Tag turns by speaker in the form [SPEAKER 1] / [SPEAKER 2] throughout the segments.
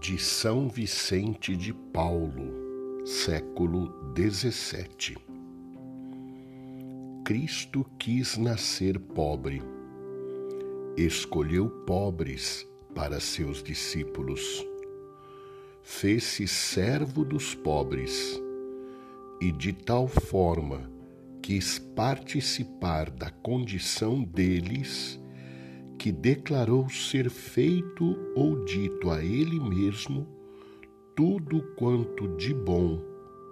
[SPEAKER 1] de São Vicente de Paulo, século XVII. Cristo quis nascer pobre, escolheu pobres para seus discípulos, fez-se servo dos pobres e de tal forma quis participar da condição deles que declarou ser feito ou dito a ele mesmo tudo quanto de bom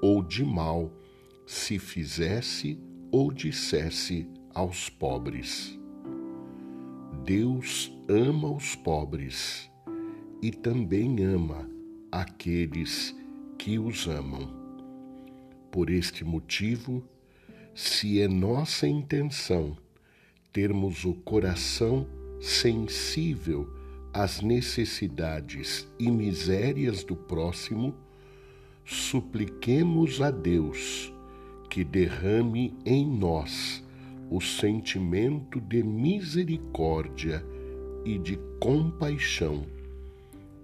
[SPEAKER 1] ou de mal se fizesse ou dissesse aos pobres. Deus ama os pobres e também ama aqueles que os amam. Por este motivo, se é nossa intenção termos o coração sensível às necessidades e misérias do próximo, supliquemos a Deus que derrame em nós o sentimento de misericórdia e de compaixão,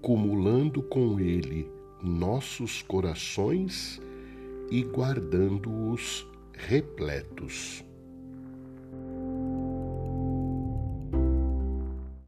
[SPEAKER 1] cumulando com ele nossos corações e guardando-os repletos.